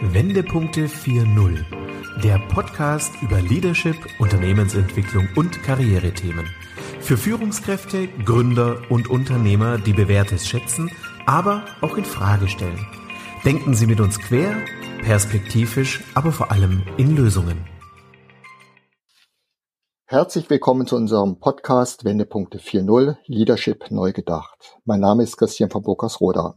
Wendepunkte 4.0, der Podcast über Leadership, Unternehmensentwicklung und Karrierethemen. Für Führungskräfte, Gründer und Unternehmer, die Bewährtes schätzen, aber auch in Frage stellen. Denken Sie mit uns quer, perspektivisch, aber vor allem in Lösungen. Herzlich willkommen zu unserem Podcast Wendepunkte 4.0 Leadership neu gedacht. Mein Name ist Christian von Burkers-Roda.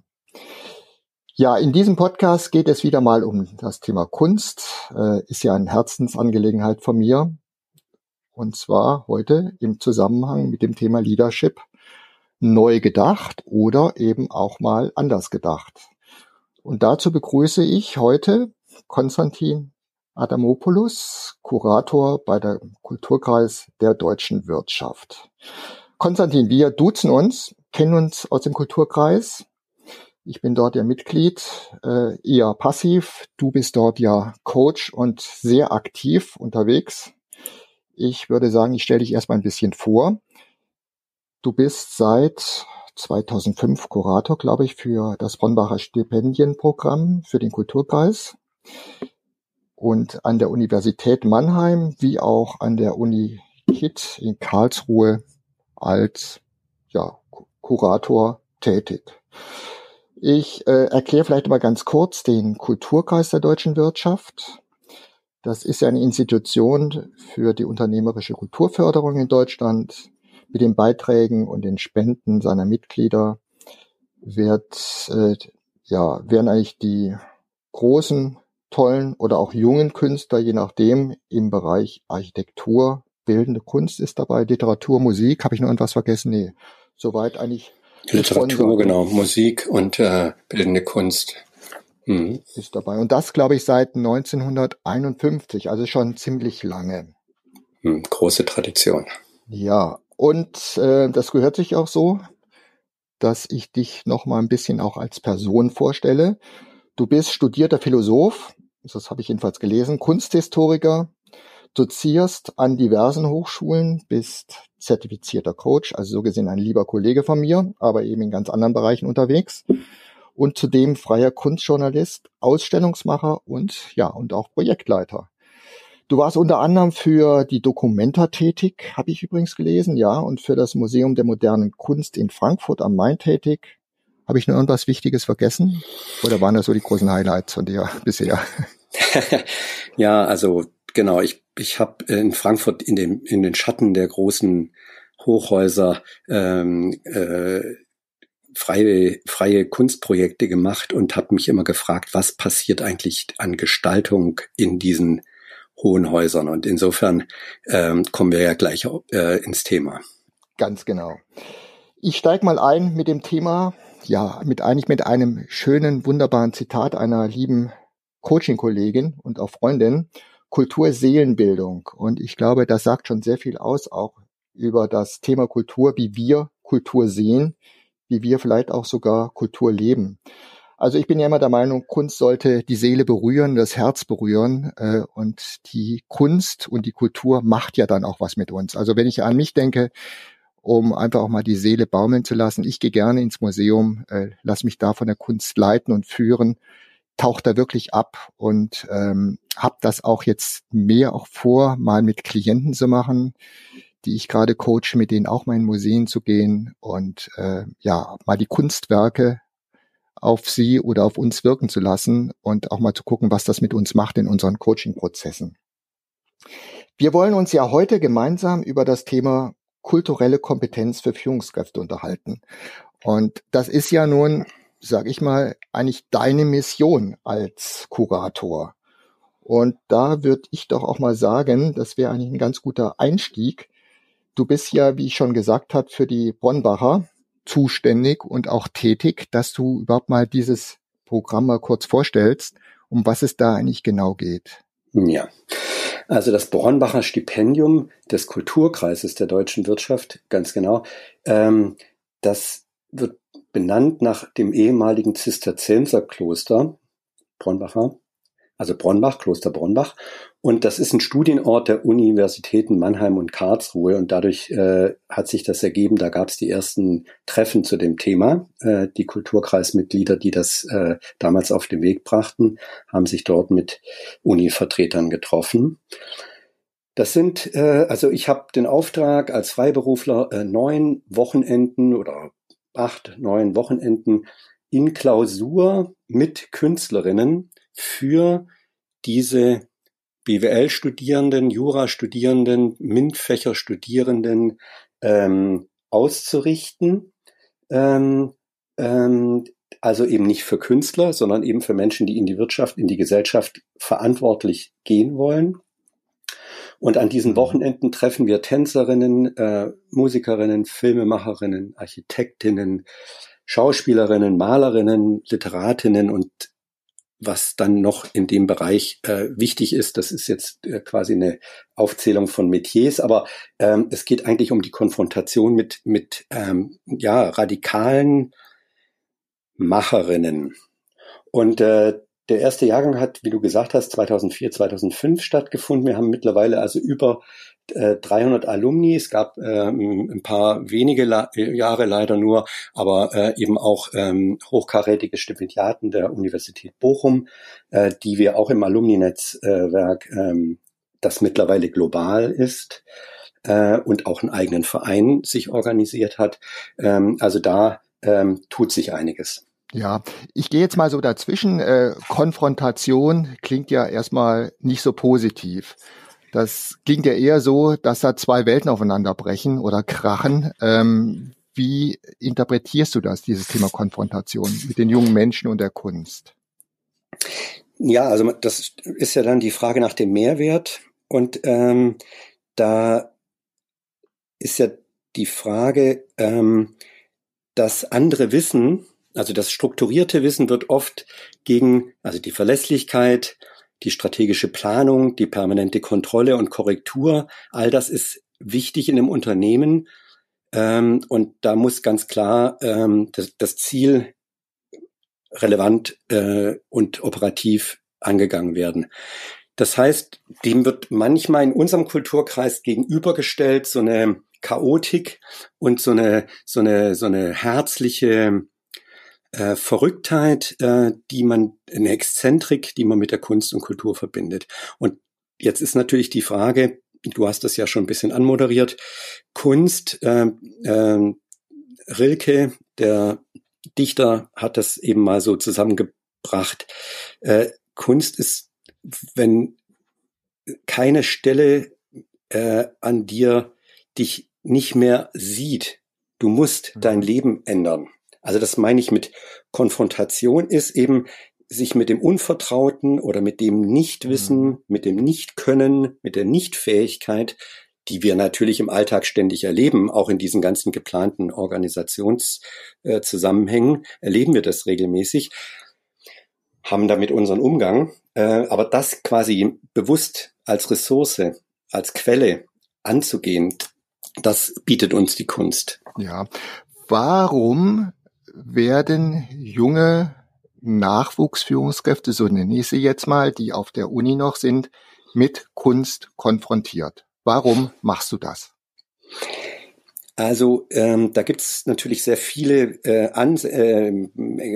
Ja, in diesem Podcast geht es wieder mal um das Thema Kunst. Äh, ist ja eine Herzensangelegenheit von mir. Und zwar heute im Zusammenhang mit dem Thema Leadership neu gedacht oder eben auch mal anders gedacht. Und dazu begrüße ich heute Konstantin Adamopoulos, Kurator bei der Kulturkreis der deutschen Wirtschaft. Konstantin, wir duzen uns, kennen uns aus dem Kulturkreis ich bin dort ja Mitglied, äh, eher passiv. Du bist dort ja Coach und sehr aktiv unterwegs. Ich würde sagen, ich stelle dich erstmal ein bisschen vor. Du bist seit 2005 Kurator, glaube ich, für das Bronbacher Stipendienprogramm für den Kulturkreis. Und an der Universität Mannheim wie auch an der Uni KIT in Karlsruhe als ja, Kurator tätig. Ich äh, erkläre vielleicht mal ganz kurz den Kulturkreis der deutschen Wirtschaft. Das ist ja eine Institution für die unternehmerische Kulturförderung in Deutschland. Mit den Beiträgen und den Spenden seiner Mitglieder wird, äh, ja, werden eigentlich die großen, tollen oder auch jungen Künstler, je nachdem, im Bereich Architektur, bildende Kunst ist dabei, Literatur, Musik, habe ich noch irgendwas vergessen? Nee, soweit eigentlich Literatur, genau, Musik und äh, bildende Kunst. Mhm. Ist dabei. Und das, glaube ich, seit 1951, also schon ziemlich lange. Mhm, große Tradition. Ja, und äh, das gehört sich auch so, dass ich dich noch mal ein bisschen auch als Person vorstelle. Du bist studierter Philosoph, das habe ich jedenfalls gelesen, Kunsthistoriker, dozierst an diversen Hochschulen, bist zertifizierter Coach, also so gesehen ein lieber Kollege von mir, aber eben in ganz anderen Bereichen unterwegs. Und zudem freier Kunstjournalist, Ausstellungsmacher und ja, und auch Projektleiter. Du warst unter anderem für die Documenta tätig, habe ich übrigens gelesen, ja, und für das Museum der modernen Kunst in Frankfurt am Main tätig. Habe ich noch irgendwas Wichtiges vergessen? Oder waren das so die großen Highlights von dir bisher? ja, also genau, ich, ich habe in Frankfurt in, dem, in den Schatten der großen Hochhäuser ähm, äh, freie, freie Kunstprojekte gemacht und habe mich immer gefragt, was passiert eigentlich an Gestaltung in diesen hohen Häusern. Und insofern ähm, kommen wir ja gleich äh, ins Thema. Ganz genau. Ich steige mal ein mit dem Thema, ja, mit eigentlich mit einem schönen, wunderbaren Zitat einer lieben Coaching-Kollegin und auch Freundin. Kultur Seelenbildung. Und ich glaube, das sagt schon sehr viel aus, auch über das Thema Kultur, wie wir Kultur sehen, wie wir vielleicht auch sogar Kultur leben. Also ich bin ja immer der Meinung, Kunst sollte die Seele berühren, das Herz berühren äh, und die Kunst und die Kultur macht ja dann auch was mit uns. Also wenn ich an mich denke, um einfach auch mal die Seele baumeln zu lassen, ich gehe gerne ins Museum, äh, lass mich da von der Kunst leiten und führen taucht da wirklich ab und ähm, habe das auch jetzt mehr auch vor, mal mit Klienten zu machen, die ich gerade coache, mit denen auch mal in Museen zu gehen und äh, ja, mal die Kunstwerke auf sie oder auf uns wirken zu lassen und auch mal zu gucken, was das mit uns macht in unseren Coaching-Prozessen. Wir wollen uns ja heute gemeinsam über das Thema kulturelle Kompetenz für Führungskräfte unterhalten. Und das ist ja nun sag ich mal, eigentlich deine Mission als Kurator. Und da würde ich doch auch mal sagen, das wäre eigentlich ein ganz guter Einstieg. Du bist ja, wie ich schon gesagt habe, für die Bronbacher zuständig und auch tätig, dass du überhaupt mal dieses Programm mal kurz vorstellst, um was es da eigentlich genau geht. Ja, also das Bronbacher Stipendium des Kulturkreises der deutschen Wirtschaft, ganz genau, ähm, das wird benannt nach dem ehemaligen Zisterzienserkloster Bronbacher, also Bronbach, Kloster Bronbach. Und das ist ein Studienort der Universitäten Mannheim und Karlsruhe. Und dadurch äh, hat sich das ergeben, da gab es die ersten Treffen zu dem Thema. Äh, die Kulturkreismitglieder, die das äh, damals auf den Weg brachten, haben sich dort mit Uni-Vertretern getroffen. Das sind, äh, also ich habe den Auftrag als Freiberufler, äh, neun Wochenenden oder acht, neun Wochenenden in Klausur mit Künstlerinnen für diese BWL-Studierenden, Jura-Studierenden, MINT-Fächer-Studierenden ähm, auszurichten. Ähm, ähm, also eben nicht für Künstler, sondern eben für Menschen, die in die Wirtschaft, in die Gesellschaft verantwortlich gehen wollen. Und an diesen mhm. Wochenenden treffen wir Tänzerinnen, äh, Musikerinnen, Filmemacherinnen, Architektinnen, Schauspielerinnen, Malerinnen, Literatinnen und was dann noch in dem Bereich äh, wichtig ist, das ist jetzt äh, quasi eine Aufzählung von Metiers, aber ähm, es geht eigentlich um die Konfrontation mit, mit ähm, ja, radikalen Macherinnen. Und äh, der erste Jahrgang hat, wie du gesagt hast, 2004, 2005 stattgefunden. Wir haben mittlerweile also über 300 äh, Alumni. Es gab ähm, ein paar wenige La Jahre leider nur, aber äh, eben auch ähm, hochkarätige Stipendiaten der Universität Bochum, äh, die wir auch im Alumni-Netzwerk, ähm, das mittlerweile global ist äh, und auch einen eigenen Verein sich organisiert hat. Ähm, also da ähm, tut sich einiges. Ja, ich gehe jetzt mal so dazwischen. Äh, Konfrontation klingt ja erstmal nicht so positiv. Das klingt ja eher so, dass da zwei Welten aufeinander brechen oder krachen. Ähm, wie interpretierst du das, dieses Thema Konfrontation mit den jungen Menschen und der Kunst? Ja, also das ist ja dann die Frage nach dem Mehrwert. Und ähm, da ist ja die Frage, ähm, dass andere Wissen, also das strukturierte Wissen wird oft gegen, also die Verlässlichkeit, die strategische Planung, die permanente Kontrolle und Korrektur, all das ist wichtig in einem Unternehmen. Ähm, und da muss ganz klar ähm, das, das, Ziel relevant äh, und operativ angegangen werden. Das heißt, dem wird manchmal in unserem Kulturkreis gegenübergestellt so eine Chaotik und so eine so eine so eine herzliche äh, Verrücktheit, äh, die man, eine Exzentrik, die man mit der Kunst und Kultur verbindet. Und jetzt ist natürlich die Frage, du hast das ja schon ein bisschen anmoderiert, Kunst, äh, äh, Rilke, der Dichter, hat das eben mal so zusammengebracht. Äh, Kunst ist, wenn keine Stelle äh, an dir dich nicht mehr sieht, du musst dein mhm. Leben ändern. Also das meine ich mit Konfrontation ist eben sich mit dem Unvertrauten oder mit dem Nichtwissen, mhm. mit dem Nichtkönnen, mit der Nichtfähigkeit, die wir natürlich im Alltag ständig erleben, auch in diesen ganzen geplanten Organisationszusammenhängen, äh, erleben wir das regelmäßig, haben damit unseren Umgang. Äh, aber das quasi bewusst als Ressource, als Quelle anzugehen, das bietet uns die Kunst. Ja. Warum werden junge Nachwuchsführungskräfte, so nenne ich sie jetzt mal, die auf der Uni noch sind, mit Kunst konfrontiert. Warum machst du das? Also ähm, da gibt es natürlich sehr viele äh, An äh,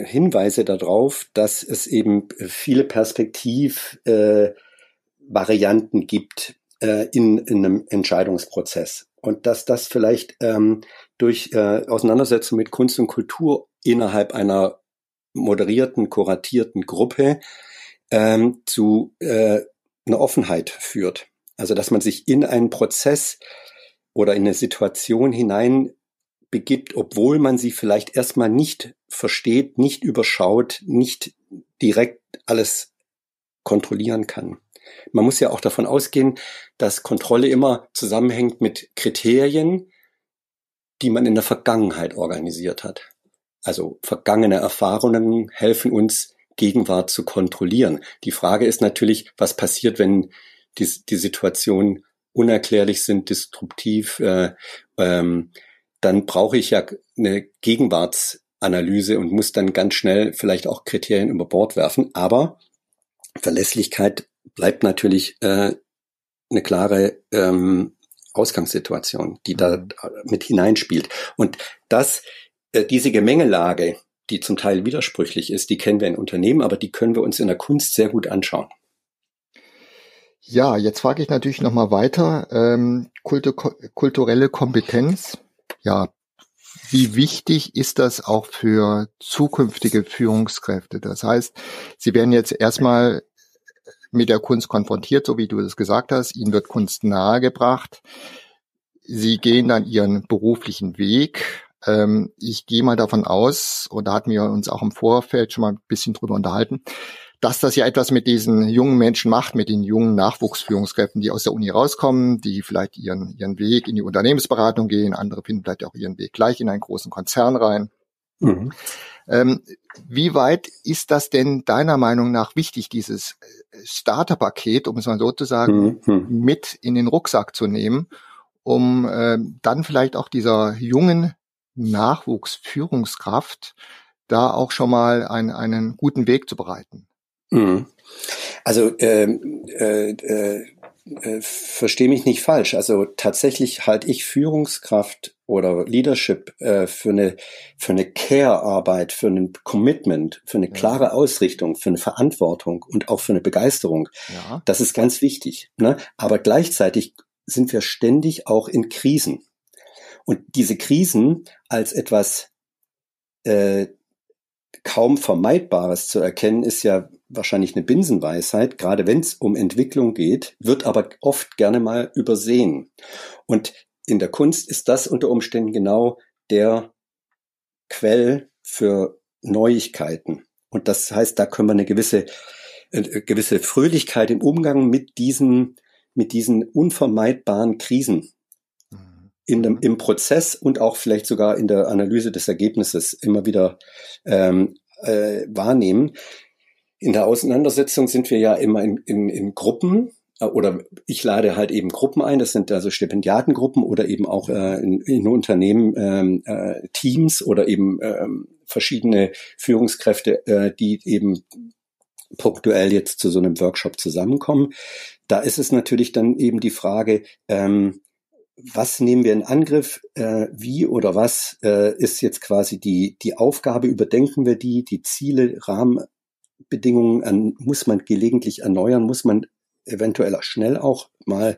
Hinweise darauf, dass es eben viele Perspektivvarianten äh, gibt äh, in, in einem Entscheidungsprozess und dass das vielleicht ähm, durch äh, Auseinandersetzung mit Kunst und Kultur innerhalb einer moderierten, kuratierten Gruppe ähm, zu äh, einer Offenheit führt. Also dass man sich in einen Prozess oder in eine Situation hinein begibt, obwohl man sie vielleicht erstmal nicht versteht, nicht überschaut, nicht direkt alles kontrollieren kann. Man muss ja auch davon ausgehen, dass Kontrolle immer zusammenhängt mit Kriterien, die man in der Vergangenheit organisiert hat. Also vergangene Erfahrungen helfen uns, Gegenwart zu kontrollieren. Die Frage ist natürlich, was passiert, wenn die, die Situation unerklärlich sind, destruktiv, äh, ähm, dann brauche ich ja eine Gegenwartsanalyse und muss dann ganz schnell vielleicht auch Kriterien über Bord werfen. Aber Verlässlichkeit bleibt natürlich äh, eine klare ähm, Ausgangssituation, die da mhm. mit hineinspielt. Und das, äh, diese Gemengelage, die zum Teil widersprüchlich ist, die kennen wir in Unternehmen, aber die können wir uns in der Kunst sehr gut anschauen. Ja, jetzt frage ich natürlich nochmal weiter. Ähm, Kultu kulturelle Kompetenz. Ja, wie wichtig ist das auch für zukünftige Führungskräfte? Das heißt, sie werden jetzt erstmal mit der Kunst konfrontiert, so wie du das gesagt hast. Ihnen wird Kunst nahegebracht. Sie gehen dann ihren beruflichen Weg. Ähm, ich gehe mal davon aus, und da hatten wir uns auch im Vorfeld schon mal ein bisschen drüber unterhalten, dass das ja etwas mit diesen jungen Menschen macht, mit den jungen Nachwuchsführungskräften, die aus der Uni rauskommen, die vielleicht ihren, ihren Weg in die Unternehmensberatung gehen, andere finden vielleicht auch ihren Weg gleich in einen großen Konzern rein. Mhm. Ähm, wie weit ist das denn deiner Meinung nach wichtig, dieses äh, Starterpaket, um es mal so zu sagen, mhm. mit in den Rucksack zu nehmen, um äh, dann vielleicht auch dieser jungen Nachwuchsführungskraft da auch schon mal ein, einen guten Weg zu bereiten? Mhm. Also ähm, äh, äh, äh, verstehe mich nicht falsch. Also tatsächlich halte ich Führungskraft oder Leadership äh, für eine für eine Care-Arbeit, für ein Commitment, für eine klare Ausrichtung, für eine Verantwortung und auch für eine Begeisterung. Ja. Das ist ganz wichtig. Ne? Aber gleichzeitig sind wir ständig auch in Krisen. Und diese Krisen als etwas äh, kaum Vermeidbares zu erkennen, ist ja wahrscheinlich eine Binsenweisheit, gerade wenn es um Entwicklung geht, wird aber oft gerne mal übersehen. Und in der Kunst ist das unter Umständen genau der Quell für Neuigkeiten. Und das heißt, da können wir eine gewisse, äh, gewisse Fröhlichkeit im Umgang mit diesen, mit diesen unvermeidbaren Krisen. In dem, im Prozess und auch vielleicht sogar in der Analyse des Ergebnisses immer wieder ähm, äh, wahrnehmen. In der Auseinandersetzung sind wir ja immer in, in, in Gruppen äh, oder ich lade halt eben Gruppen ein, das sind also Stipendiatengruppen oder eben auch äh, in, in Unternehmen ähm, äh, Teams oder eben ähm, verschiedene Führungskräfte, äh, die eben punktuell jetzt zu so einem Workshop zusammenkommen. Da ist es natürlich dann eben die Frage, ähm, was nehmen wir in Angriff, äh, wie oder was äh, ist jetzt quasi die, die Aufgabe, überdenken wir die, die Ziele, Rahmen, Bedingungen an, muss man gelegentlich erneuern, muss man eventuell auch schnell auch mal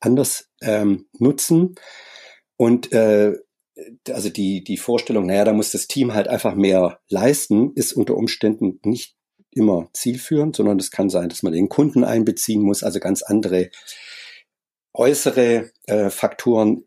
anders ähm, nutzen. Und äh, also die, die Vorstellung, naja, da muss das Team halt einfach mehr leisten, ist unter Umständen nicht immer zielführend, sondern es kann sein, dass man den Kunden einbeziehen muss, also ganz andere äußere äh, Faktoren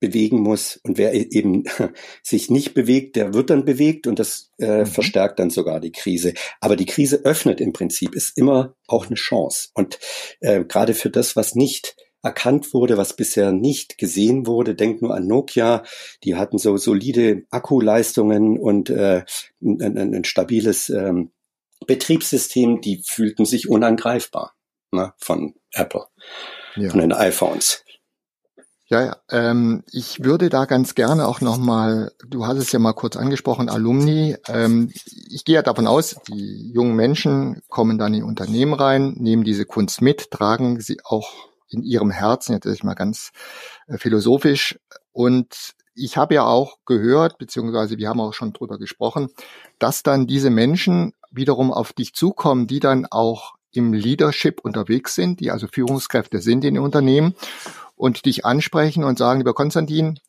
bewegen muss. Und wer e-, eben sich nicht bewegt, der wird dann bewegt und das äh, mhm. verstärkt dann sogar die Krise. Aber die Krise öffnet im Prinzip, ist immer auch eine Chance. Und äh, gerade für das, was nicht erkannt wurde, was bisher nicht gesehen wurde. Denk nur an Nokia, die hatten so solide Akkuleistungen und äh, ein, ein, ein stabiles ähm, Betriebssystem, die fühlten sich unangreifbar ne, von Apple, ja. von den iPhones. Ja, ja. Ähm, ich würde da ganz gerne auch nochmal, du hast es ja mal kurz angesprochen, Alumni. Ähm, ich gehe ja davon aus, die jungen Menschen kommen dann in Unternehmen rein, nehmen diese Kunst mit, tragen sie auch in ihrem Herzen, jetzt ist ich mal ganz äh, philosophisch. Und ich habe ja auch gehört, beziehungsweise wir haben auch schon drüber gesprochen, dass dann diese Menschen wiederum auf dich zukommen, die dann auch im Leadership unterwegs sind, die also Führungskräfte sind in den Unternehmen und dich ansprechen und sagen, lieber Konstantin,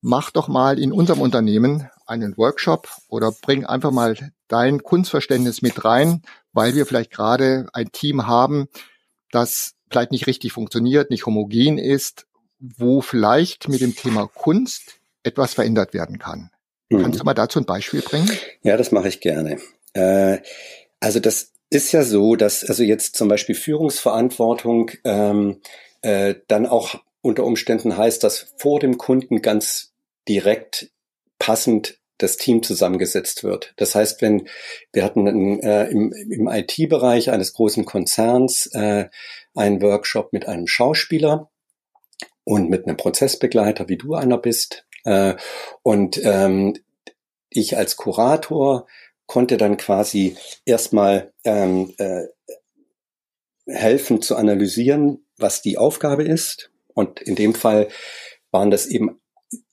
mach doch mal in unserem Unternehmen einen Workshop oder bring einfach mal dein Kunstverständnis mit rein, weil wir vielleicht gerade ein Team haben, das vielleicht nicht richtig funktioniert, nicht homogen ist, wo vielleicht mit dem Thema Kunst etwas verändert werden kann. Mhm. Kannst du mal dazu ein Beispiel bringen? Ja, das mache ich gerne. Äh, also das ist ja so, dass also jetzt zum Beispiel Führungsverantwortung ähm, äh, dann auch unter Umständen heißt das vor dem Kunden ganz direkt passend das Team zusammengesetzt wird. Das heißt, wenn wir hatten in, äh, im, im IT-Bereich eines großen Konzerns äh, einen Workshop mit einem Schauspieler und mit einem Prozessbegleiter, wie du einer bist. Äh, und ähm, ich als Kurator konnte dann quasi erstmal ähm, äh, helfen zu analysieren, was die Aufgabe ist. Und in dem Fall waren das eben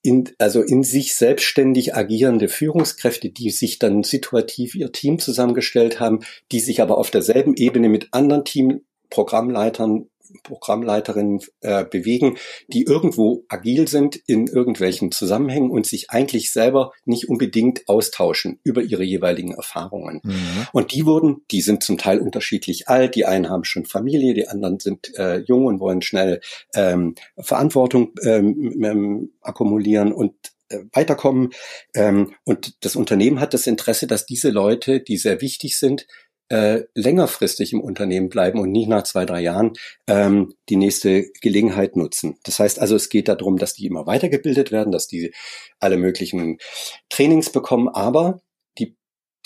in, also in sich selbstständig agierende Führungskräfte, die sich dann situativ ihr Team zusammengestellt haben, die sich aber auf derselben Ebene mit anderen Teamprogrammleitern Programmleiterinnen äh, bewegen, die irgendwo agil sind in irgendwelchen Zusammenhängen und sich eigentlich selber nicht unbedingt austauschen über ihre jeweiligen Erfahrungen. Mhm. Und die wurden, die sind zum Teil unterschiedlich alt, die einen haben schon Familie, die anderen sind äh, jung und wollen schnell ähm, Verantwortung ähm, ähm, akkumulieren und äh, weiterkommen. Ähm, und das Unternehmen hat das Interesse, dass diese Leute, die sehr wichtig sind, äh, längerfristig im Unternehmen bleiben und nicht nach zwei, drei Jahren ähm, die nächste Gelegenheit nutzen. Das heißt also, es geht darum, dass die immer weitergebildet werden, dass die alle möglichen Trainings bekommen, aber die,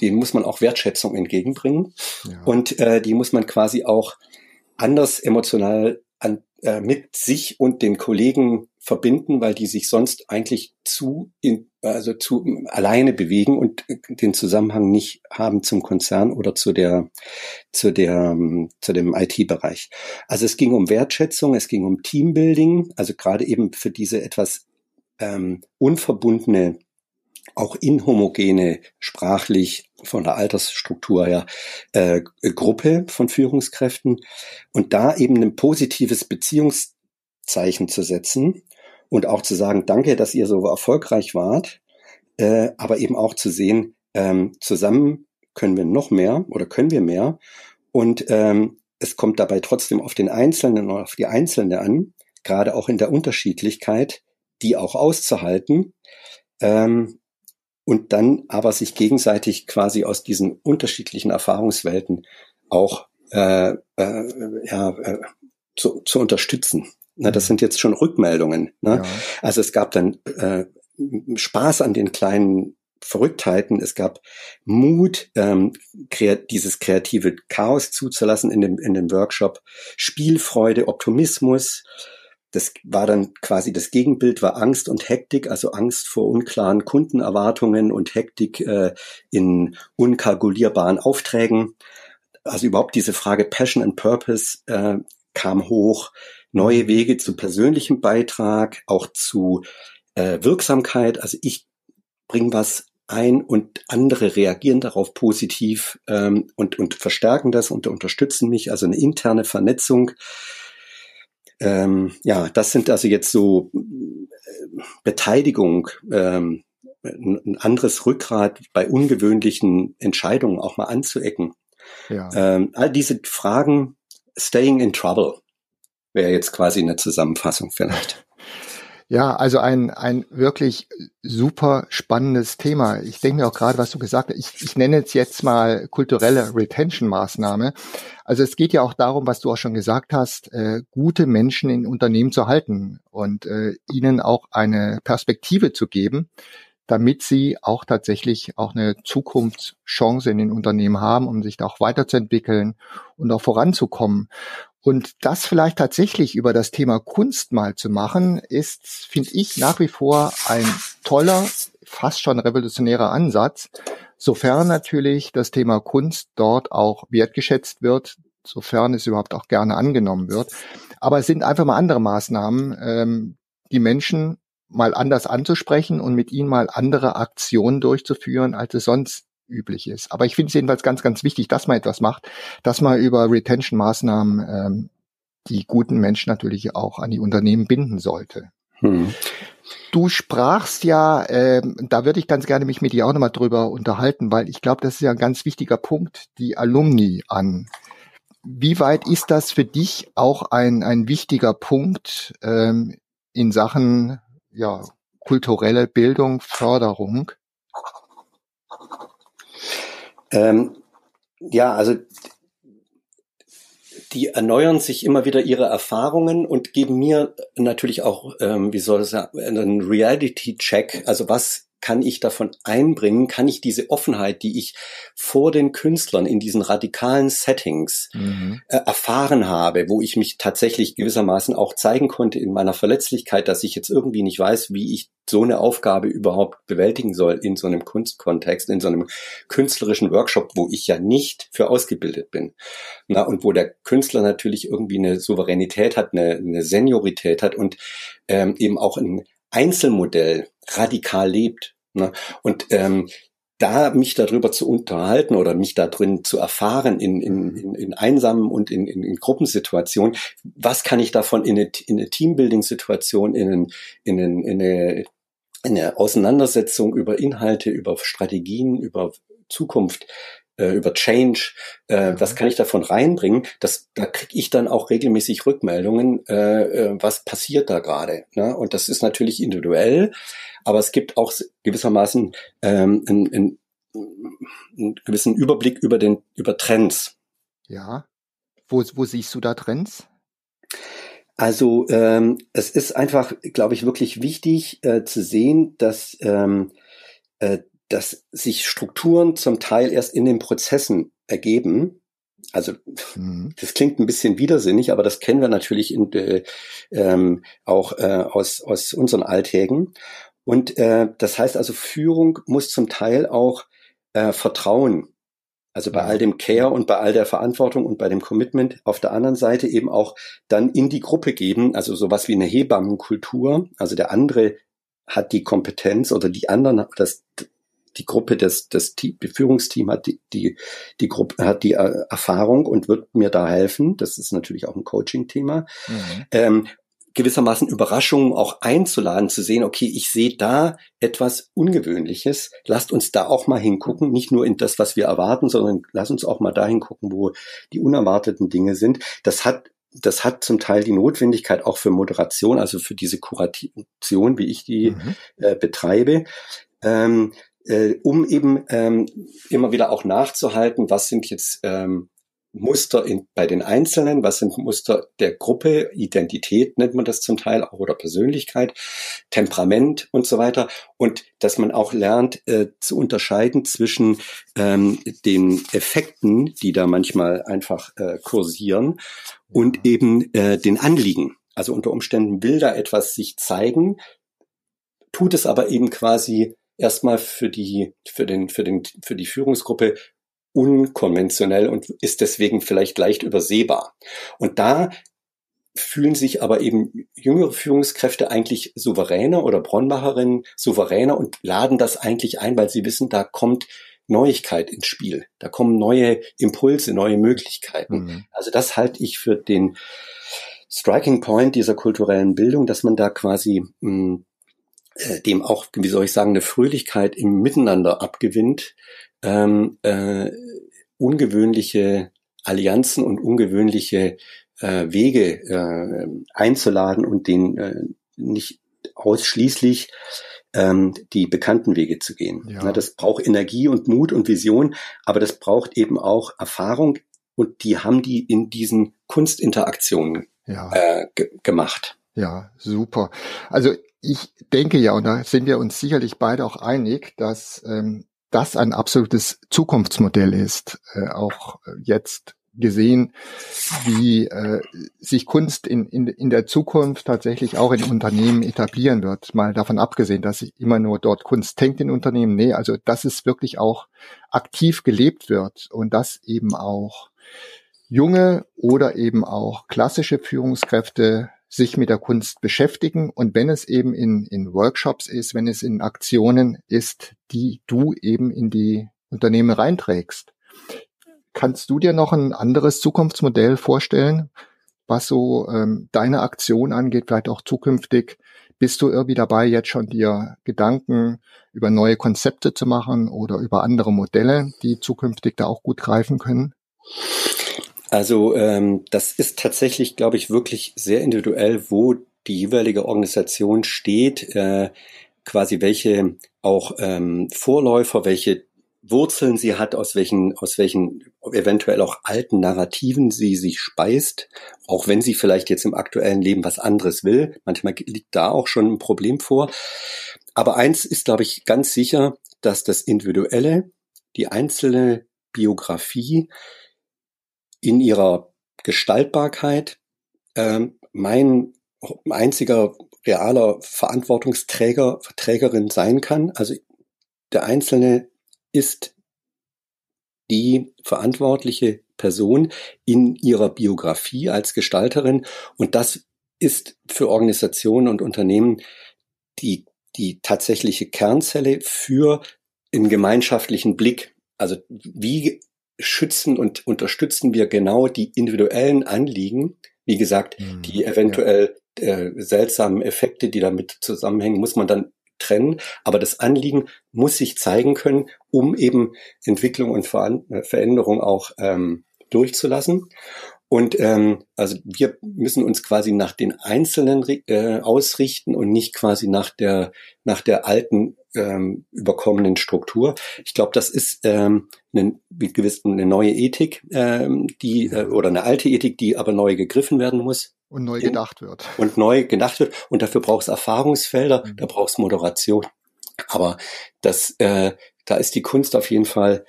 denen muss man auch Wertschätzung entgegenbringen ja. und äh, die muss man quasi auch anders emotional an, äh, mit sich und den Kollegen verbinden, weil die sich sonst eigentlich zu, in, also zu alleine bewegen und den Zusammenhang nicht haben zum Konzern oder zu der, zu der, zu dem IT-Bereich. Also es ging um Wertschätzung, es ging um Teambuilding, also gerade eben für diese etwas ähm, unverbundene, auch inhomogene, sprachlich von der Altersstruktur her äh, Gruppe von Führungskräften und da eben ein positives Beziehungszeichen zu setzen und auch zu sagen, danke, dass ihr so erfolgreich wart, äh, aber eben auch zu sehen, ähm, zusammen können wir noch mehr oder können wir mehr. Und ähm, es kommt dabei trotzdem auf den Einzelnen und auf die Einzelne an, gerade auch in der Unterschiedlichkeit, die auch auszuhalten. Ähm, und dann aber sich gegenseitig quasi aus diesen unterschiedlichen Erfahrungswelten auch äh, äh, ja, äh, zu, zu unterstützen. Na, das sind jetzt schon Rückmeldungen. Ne? Ja. Also es gab dann äh, Spaß an den kleinen Verrücktheiten, es gab Mut, ähm, kreat dieses kreative Chaos zuzulassen in dem, in dem Workshop, Spielfreude, Optimismus. Das war dann quasi das Gegenbild, war Angst und Hektik, also Angst vor unklaren Kundenerwartungen und Hektik äh, in unkalkulierbaren Aufträgen. Also überhaupt diese Frage Passion and Purpose äh, kam hoch neue Wege zu persönlichem Beitrag, auch zu äh, Wirksamkeit. Also ich bringe was ein und andere reagieren darauf positiv ähm, und, und verstärken das und unterstützen mich. Also eine interne Vernetzung. Ähm, ja, das sind also jetzt so äh, Beteiligung, ähm, ein anderes Rückgrat bei ungewöhnlichen Entscheidungen auch mal anzuecken. Ja. Ähm, all diese Fragen, staying in trouble wäre jetzt quasi eine Zusammenfassung vielleicht. Ja, also ein, ein wirklich super spannendes Thema. Ich denke mir auch gerade, was du gesagt hast, ich, ich nenne es jetzt mal kulturelle Retention-Maßnahme. Also es geht ja auch darum, was du auch schon gesagt hast, äh, gute Menschen in Unternehmen zu halten und äh, ihnen auch eine Perspektive zu geben, damit sie auch tatsächlich auch eine Zukunftschance in den Unternehmen haben, um sich da auch weiterzuentwickeln und auch voranzukommen. Und das vielleicht tatsächlich über das Thema Kunst mal zu machen, ist, finde ich, nach wie vor ein toller, fast schon revolutionärer Ansatz, sofern natürlich das Thema Kunst dort auch wertgeschätzt wird, sofern es überhaupt auch gerne angenommen wird. Aber es sind einfach mal andere Maßnahmen, ähm, die Menschen mal anders anzusprechen und mit ihnen mal andere Aktionen durchzuführen, als es sonst üblich ist. Aber ich finde es jedenfalls ganz, ganz wichtig, dass man etwas macht, dass man über Retention-Maßnahmen ähm, die guten Menschen natürlich auch an die Unternehmen binden sollte. Hm. Du sprachst ja, ähm, da würde ich ganz gerne mich mit dir auch nochmal drüber unterhalten, weil ich glaube, das ist ja ein ganz wichtiger Punkt, die Alumni an. Wie weit ist das für dich auch ein, ein wichtiger Punkt ähm, in Sachen ja, kulturelle Bildung, Förderung? Ähm, ja, also die erneuern sich immer wieder ihre Erfahrungen und geben mir natürlich auch, ähm, wie soll es sagen, einen Reality-Check. Also was kann ich davon einbringen, kann ich diese Offenheit, die ich vor den Künstlern in diesen radikalen Settings mhm. äh, erfahren habe, wo ich mich tatsächlich gewissermaßen auch zeigen konnte in meiner Verletzlichkeit, dass ich jetzt irgendwie nicht weiß, wie ich so eine Aufgabe überhaupt bewältigen soll in so einem Kunstkontext, in so einem künstlerischen Workshop, wo ich ja nicht für ausgebildet bin. Na, und wo der Künstler natürlich irgendwie eine Souveränität hat, eine, eine Seniorität hat und ähm, eben auch ein Einzelmodell radikal lebt. Ne? Und ähm, da mich darüber zu unterhalten oder mich da drin zu erfahren in, in, in, in einsamen und in, in, in Gruppensituationen, was kann ich davon in eine, in eine Teambuilding-Situation, in, in, in, eine, in eine Auseinandersetzung über Inhalte, über Strategien, über Zukunft äh, über Change, äh, mhm. was kann ich davon reinbringen? Das, da kriege ich dann auch regelmäßig Rückmeldungen, äh, äh, was passiert da gerade. Ne? Und das ist natürlich individuell, aber es gibt auch gewissermaßen ähm, einen, einen, einen gewissen Überblick über den über Trends. Ja. Wo, wo siehst du da Trends? Also ähm, es ist einfach, glaube ich, wirklich wichtig äh, zu sehen, dass ähm, äh, dass sich Strukturen zum Teil erst in den Prozessen ergeben. Also mhm. das klingt ein bisschen widersinnig, aber das kennen wir natürlich in, äh, ähm, auch äh, aus, aus unseren Alltägen. Und äh, das heißt also, Führung muss zum Teil auch äh, Vertrauen, also bei all dem Care und bei all der Verantwortung und bei dem Commitment auf der anderen Seite eben auch dann in die Gruppe geben, also sowas wie eine Hebammenkultur. Also der andere hat die Kompetenz oder die anderen, das, die Gruppe, das, das Team, Führungsteam hat die, die, die Gruppe, hat die äh, Erfahrung und wird mir da helfen. Das ist natürlich auch ein Coaching-Thema. Mhm. Ähm, gewissermaßen Überraschungen auch einzuladen, zu sehen, okay, ich sehe da etwas Ungewöhnliches, lasst uns da auch mal hingucken, nicht nur in das, was wir erwarten, sondern lasst uns auch mal dahin gucken, wo die unerwarteten Dinge sind. Das hat das hat zum Teil die Notwendigkeit auch für Moderation, also für diese Kuration, wie ich die mhm. äh, betreibe, ähm, äh, um eben ähm, immer wieder auch nachzuhalten, was sind jetzt ähm, Muster in, bei den Einzelnen, was sind Muster der Gruppe, Identität nennt man das zum Teil auch oder Persönlichkeit, Temperament und so weiter. Und dass man auch lernt äh, zu unterscheiden zwischen ähm, den Effekten, die da manchmal einfach äh, kursieren und eben äh, den Anliegen. Also unter Umständen will da etwas sich zeigen, tut es aber eben quasi erstmal für die, für den, für den, für die Führungsgruppe unkonventionell und ist deswegen vielleicht leicht übersehbar. Und da fühlen sich aber eben jüngere Führungskräfte eigentlich souveräner oder Bronbacherinnen souveräner und laden das eigentlich ein, weil sie wissen, da kommt Neuigkeit ins Spiel. Da kommen neue Impulse, neue Möglichkeiten. Mhm. Also das halte ich für den Striking Point dieser kulturellen Bildung, dass man da quasi mh, hm, äh, dem auch, wie soll ich sagen, eine Fröhlichkeit im Miteinander abgewinnt, ähm, äh, ungewöhnliche Allianzen und ungewöhnliche äh, Wege äh, einzuladen und den äh, nicht ausschließlich ähm, die bekannten Wege zu gehen. Ja. Na, das braucht Energie und Mut und Vision, aber das braucht eben auch Erfahrung und die haben die in diesen Kunstinteraktionen ja. äh, gemacht. Ja, super. Also ich denke ja, und da sind wir uns sicherlich beide auch einig, dass ähm, das ein absolutes Zukunftsmodell ist, äh, auch jetzt gesehen, wie äh, sich Kunst in, in, in der Zukunft tatsächlich auch in Unternehmen etablieren wird. Mal davon abgesehen, dass sich immer nur dort Kunst hängt in Unternehmen. Nee, also dass es wirklich auch aktiv gelebt wird und dass eben auch junge oder eben auch klassische Führungskräfte sich mit der Kunst beschäftigen und wenn es eben in, in Workshops ist, wenn es in Aktionen ist, die du eben in die Unternehmen reinträgst. Kannst du dir noch ein anderes Zukunftsmodell vorstellen, was so ähm, deine Aktion angeht, vielleicht auch zukünftig? Bist du irgendwie dabei, jetzt schon dir Gedanken über neue Konzepte zu machen oder über andere Modelle, die zukünftig da auch gut greifen können? Also ähm, das ist tatsächlich, glaube ich, wirklich sehr individuell, wo die jeweilige Organisation steht, äh, quasi welche auch ähm, Vorläufer, welche Wurzeln sie hat, aus welchen, aus welchen eventuell auch alten Narrativen sie sich speist, auch wenn sie vielleicht jetzt im aktuellen Leben was anderes will. Manchmal liegt da auch schon ein Problem vor. aber eins ist, glaube ich, ganz sicher, dass das Individuelle, die einzelne Biografie in ihrer Gestaltbarkeit ähm, mein einziger realer Verantwortungsträger, Trägerin sein kann. Also der Einzelne ist die verantwortliche Person in ihrer Biografie als Gestalterin. Und das ist für Organisationen und Unternehmen die, die tatsächliche Kernzelle für einen gemeinschaftlichen Blick. Also wie schützen und unterstützen wir genau die individuellen Anliegen, wie gesagt, mhm, die eventuell ja. äh, seltsamen Effekte, die damit zusammenhängen, muss man dann trennen. Aber das Anliegen muss sich zeigen können, um eben Entwicklung und äh, Veränderung auch ähm, durchzulassen. Und ähm, also wir müssen uns quasi nach den Einzelnen äh, ausrichten und nicht quasi nach der nach der alten ähm, überkommenen Struktur. Ich glaube, das ist ähm, eine, gewiss, eine neue Ethik, ähm, die äh, oder eine alte Ethik, die aber neu gegriffen werden muss. Und neu gedacht wird. Und neu gedacht wird. Und dafür braucht es Erfahrungsfelder, mhm. da braucht es Moderation. Aber das, äh, da ist die Kunst auf jeden Fall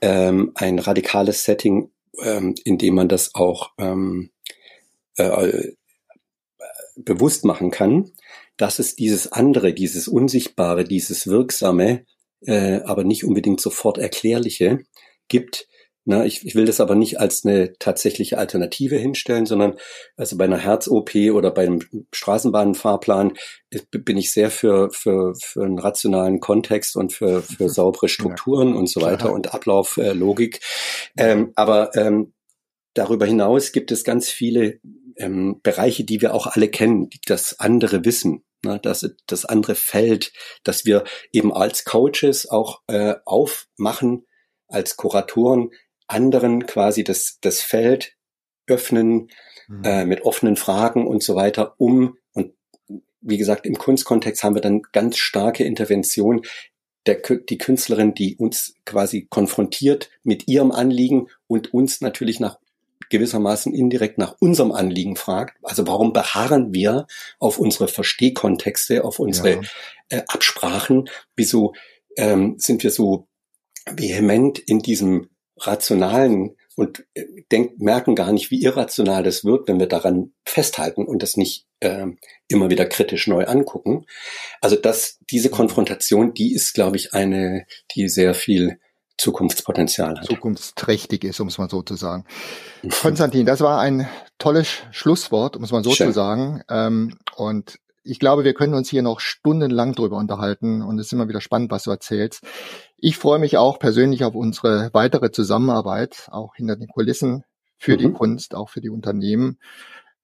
ähm, ein radikales Setting, ähm, in dem man das auch ähm, äh, bewusst machen kann, dass es dieses andere, dieses Unsichtbare, dieses Wirksame, äh, aber nicht unbedingt sofort Erklärliche gibt, na, ich, ich will das aber nicht als eine tatsächliche Alternative hinstellen, sondern also bei einer Herz-OP oder beim Straßenbahnfahrplan bin ich sehr für, für, für einen rationalen Kontext und für, für saubere Strukturen ja, und so weiter klar. und Ablauflogik. Äh, ähm, aber ähm, darüber hinaus gibt es ganz viele ähm, Bereiche, die wir auch alle kennen, die das andere wissen. Ne, das, das andere Feld, dass wir eben als Coaches auch äh, aufmachen, als Kuratoren, anderen quasi das, das Feld öffnen mhm. äh, mit offenen Fragen und so weiter, um, und wie gesagt, im Kunstkontext haben wir dann ganz starke Intervention, der, die Künstlerin, die uns quasi konfrontiert mit ihrem Anliegen und uns natürlich nach gewissermaßen indirekt nach unserem Anliegen fragt. Also warum beharren wir auf unsere Verstehkontexte, auf unsere ja. äh, Absprachen? Wieso ähm, sind wir so vehement in diesem rationalen und äh, denk, merken gar nicht, wie irrational das wird, wenn wir daran festhalten und das nicht äh, immer wieder kritisch neu angucken. Also dass diese mhm. Konfrontation, die ist, glaube ich, eine, die sehr viel Zukunftspotenzial hat. Zukunftsträchtig ist, um es mal so zu sagen. Konstantin, das war ein tolles Schlusswort, um es mal so Schön. zu sagen. Ähm, und ich glaube, wir können uns hier noch stundenlang drüber unterhalten und es ist immer wieder spannend, was du erzählst. Ich freue mich auch persönlich auf unsere weitere Zusammenarbeit, auch hinter den Kulissen für mhm. die Kunst, auch für die Unternehmen.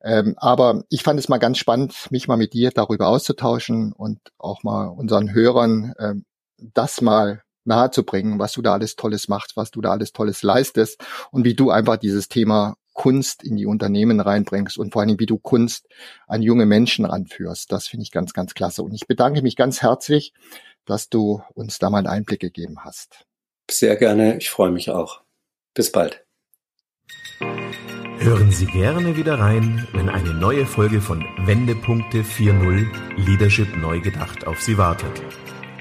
Ähm, aber ich fand es mal ganz spannend, mich mal mit dir darüber auszutauschen und auch mal unseren Hörern ähm, das mal nahezubringen, was du da alles Tolles machst, was du da alles Tolles leistest und wie du einfach dieses Thema Kunst in die Unternehmen reinbringst und vor allem, wie du Kunst an junge Menschen ranführst. Das finde ich ganz, ganz klasse. Und ich bedanke mich ganz herzlich, dass du uns da mal einen Einblick gegeben hast. Sehr gerne. Ich freue mich auch. Bis bald. Hören Sie gerne wieder rein, wenn eine neue Folge von Wendepunkte 4.0 Leadership neu gedacht auf Sie wartet.